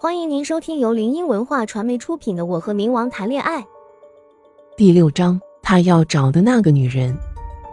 欢迎您收听由林音文化传媒出品的《我和冥王谈恋爱》第六章。他要找的那个女人。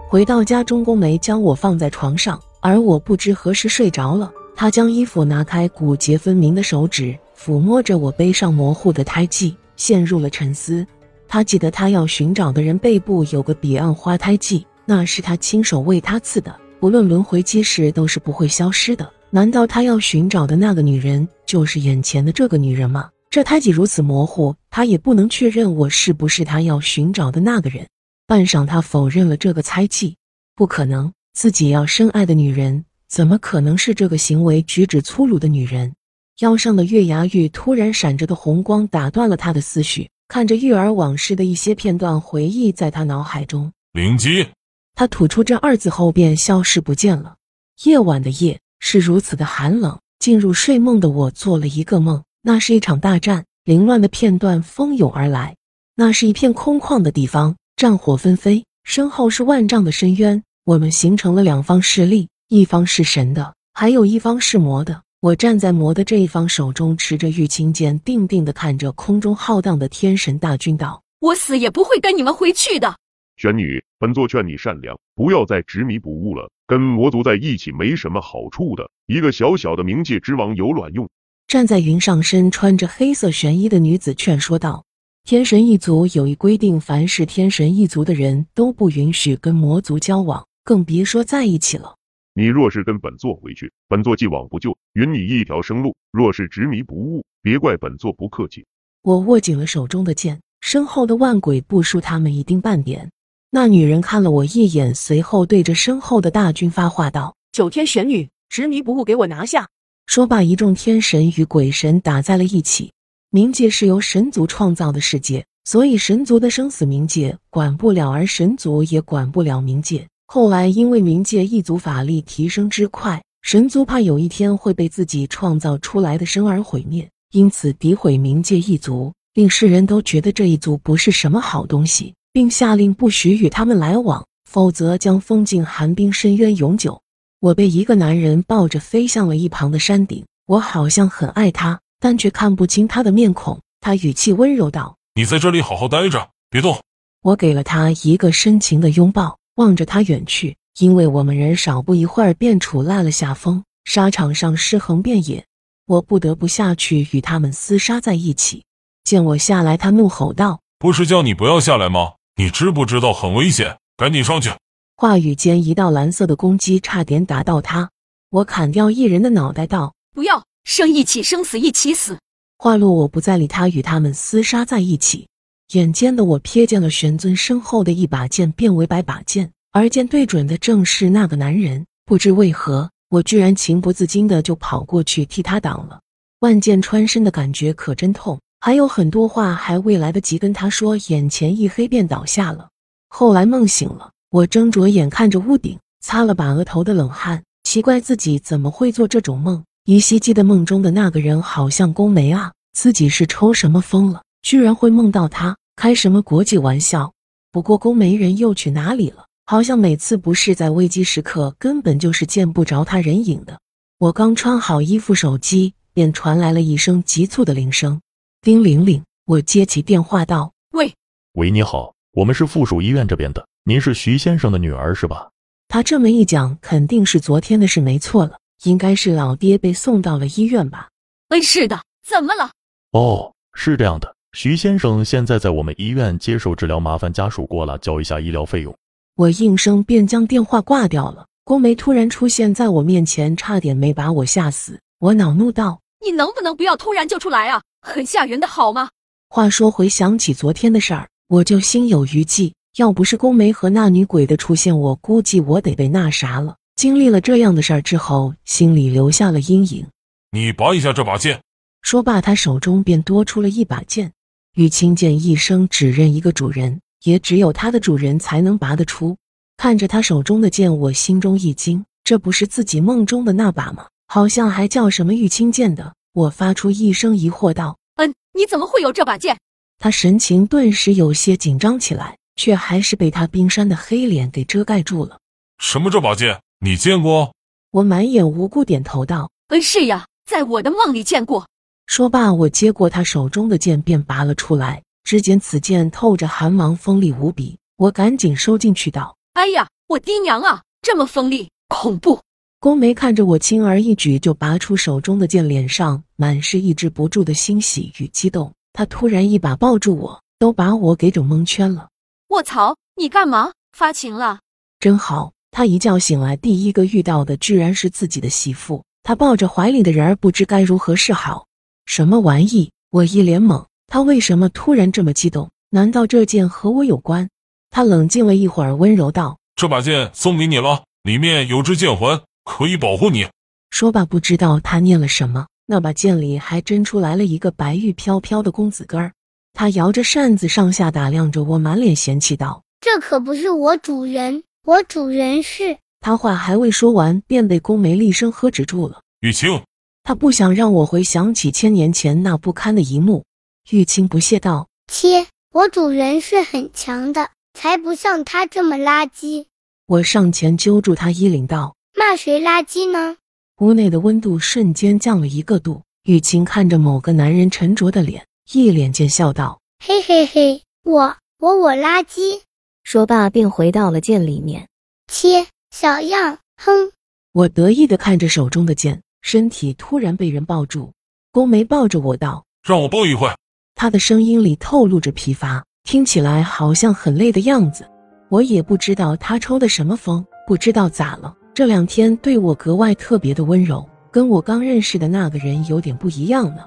回到家中，宫梅将我放在床上，而我不知何时睡着了。他将衣服拿开，骨节分明的手指抚摸着我背上模糊的胎记，陷入了沉思。他记得他要寻找的人背部有个彼岸花胎记，那是他亲手为他刺的。不论轮回几世，都是不会消失的。难道他要寻找的那个女人就是眼前的这个女人吗？这胎记如此模糊，他也不能确认我是不是他要寻找的那个人。半晌，他否认了这个猜忌，不可能，自己要深爱的女人怎么可能是这个行为举止粗鲁的女人？腰上的月牙玉突然闪着的红光打断了他的思绪，看着育儿往事的一些片段回忆在他脑海中。灵机，他吐出这二字后便消失不见了。夜晚的夜。是如此的寒冷。进入睡梦的我做了一个梦，那是一场大战，凌乱的片段蜂拥而来。那是一片空旷的地方，战火纷飞，身后是万丈的深渊。我们形成了两方势力，一方是神的，还有一方是魔的。我站在魔的这一方，手中持着玉清剑，定定的看着空中浩荡的天神大军，道：“我死也不会跟你们回去的。”玄女，本座劝你善良，不要再执迷不悟了。跟魔族在一起没什么好处的，一个小小的冥界之王有卵用？站在云上身穿着黑色玄衣的女子劝说道：“天神一族有一规定，凡是天神一族的人都不允许跟魔族交往，更别说在一起了。你若是跟本座回去，本座既往不咎，允你一条生路；若是执迷不悟，别怪本座不客气。”我握紧了手中的剑，身后的万鬼不输他们一丁半点。那女人看了我一眼，随后对着身后的大军发话道：“九天玄女，执迷不悟，给我拿下！”说罢，一众天神与鬼神打在了一起。冥界是由神族创造的世界，所以神族的生死冥界管不了，而神族也管不了冥界。后来因为冥界一族法力提升之快，神族怕有一天会被自己创造出来的生而毁灭，因此诋毁冥界一族，令世人都觉得这一族不是什么好东西。并下令不许与他们来往，否则将封进寒冰深渊永久。我被一个男人抱着飞向了一旁的山顶，我好像很爱他，但却看不清他的面孔。他语气温柔道：“你在这里好好待着，别动。”我给了他一个深情的拥抱，望着他远去。因为我们人少，不一会儿便处落了下风，沙场上尸横遍野，我不得不下去与他们厮杀在一起。见我下来，他怒吼道：“不是叫你不要下来吗？”你知不知道很危险？赶紧上去！话语间，一道蓝色的攻击差点打到他。我砍掉一人的脑袋，道：“不要生一起，生死一起死。”话落，我不再理他，与他们厮杀在一起。眼尖的我瞥见了玄尊身后的一把剑变为百把剑，而剑对准的正是那个男人。不知为何，我居然情不自禁的就跑过去替他挡了。万箭穿身的感觉可真痛。还有很多话还未来得及跟他说，眼前一黑便倒下了。后来梦醒了，我睁着眼看着屋顶，擦了把额头的冷汗，奇怪自己怎么会做这种梦。依稀记得梦中的那个人好像宫梅啊，自己是抽什么风了，居然会梦到他？开什么国际玩笑？不过宫梅人又去哪里了？好像每次不是在危机时刻，根本就是见不着他人影的。我刚穿好衣服，手机便传来了一声急促的铃声。叮铃铃，我接起电话道：“喂，喂，你好，我们是附属医院这边的，您是徐先生的女儿是吧？”他这么一讲，肯定是昨天的事没错了，应该是老爹被送到了医院吧？哎，是的，怎么了？哦，是这样的，徐先生现在在我们医院接受治疗，麻烦家属过来交一下医疗费用。我应声便将电话挂掉了。宫梅突然出现在我面前，差点没把我吓死。我恼怒道：“你能不能不要突然就出来啊？”很吓人的好吗？话说，回想起昨天的事儿，我就心有余悸。要不是宫梅和那女鬼的出现，我估计我得被那啥了。经历了这样的事儿之后，心里留下了阴影。你拔一下这把剑。说罢，他手中便多出了一把剑。玉清剑一生只认一个主人，也只有他的主人才能拔得出。看着他手中的剑，我心中一惊，这不是自己梦中的那把吗？好像还叫什么玉清剑的。我发出一声疑惑道：“嗯，你怎么会有这把剑？”他神情顿时有些紧张起来，却还是被他冰山的黑脸给遮盖住了。什么这把剑？你见过？我满眼无辜点头道：“嗯，是呀，在我的梦里见过。”说罢，我接过他手中的剑便拔了出来。只见此剑透着寒芒，锋利无比。我赶紧收进去道：“哎呀，我爹娘啊，这么锋利，恐怖！”宫梅看着我轻而易举就拔出手中的剑，脸上满是抑制不住的欣喜与激动。他突然一把抱住我，都把我给整蒙圈了。卧槽，你干嘛发情了？真好！他一觉醒来，第一个遇到的居然是自己的媳妇。他抱着怀里的人儿，不知该如何是好。什么玩意？我一脸懵。他为什么突然这么激动？难道这剑和我有关？他冷静了一会儿，温柔道：“这把剑送给你了，里面有只剑环，可以保护你。”说罢，不知道他念了什么，那把剑里还真出来了一个白玉飘飘的公子哥儿。他摇着扇子上下打量着我，满脸嫌弃道：“这可不是我主人，我主人是……”他话还未说完，便被宫梅厉声喝止住了。玉清，他不想让我回想起千年前那不堪的一幕。玉清不屑道：“切，我主人是很强的，才不像他这么垃圾。”我上前揪住他衣领道：“骂谁垃圾呢？”屋内的温度瞬间降了一个度。雨晴看着某个男人沉着的脸，一脸贱笑道：“嘿嘿嘿，我我我垃圾。”说罢便回到了剑里面。切，小样，哼！我得意的看着手中的剑，身体突然被人抱住。宫梅抱着我道：“让我抱一会。”他的声音里透露着疲乏，听起来好像很累的样子。我也不知道他抽的什么风，不知道咋了，这两天对我格外特别的温柔，跟我刚认识的那个人有点不一样呢。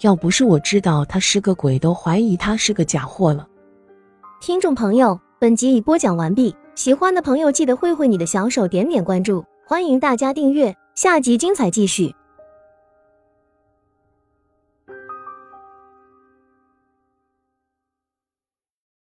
要不是我知道他是个鬼，都怀疑他是个假货了。听众朋友，本集已播讲完毕，喜欢的朋友记得挥挥你的小手，点点关注，欢迎大家订阅，下集精彩继续。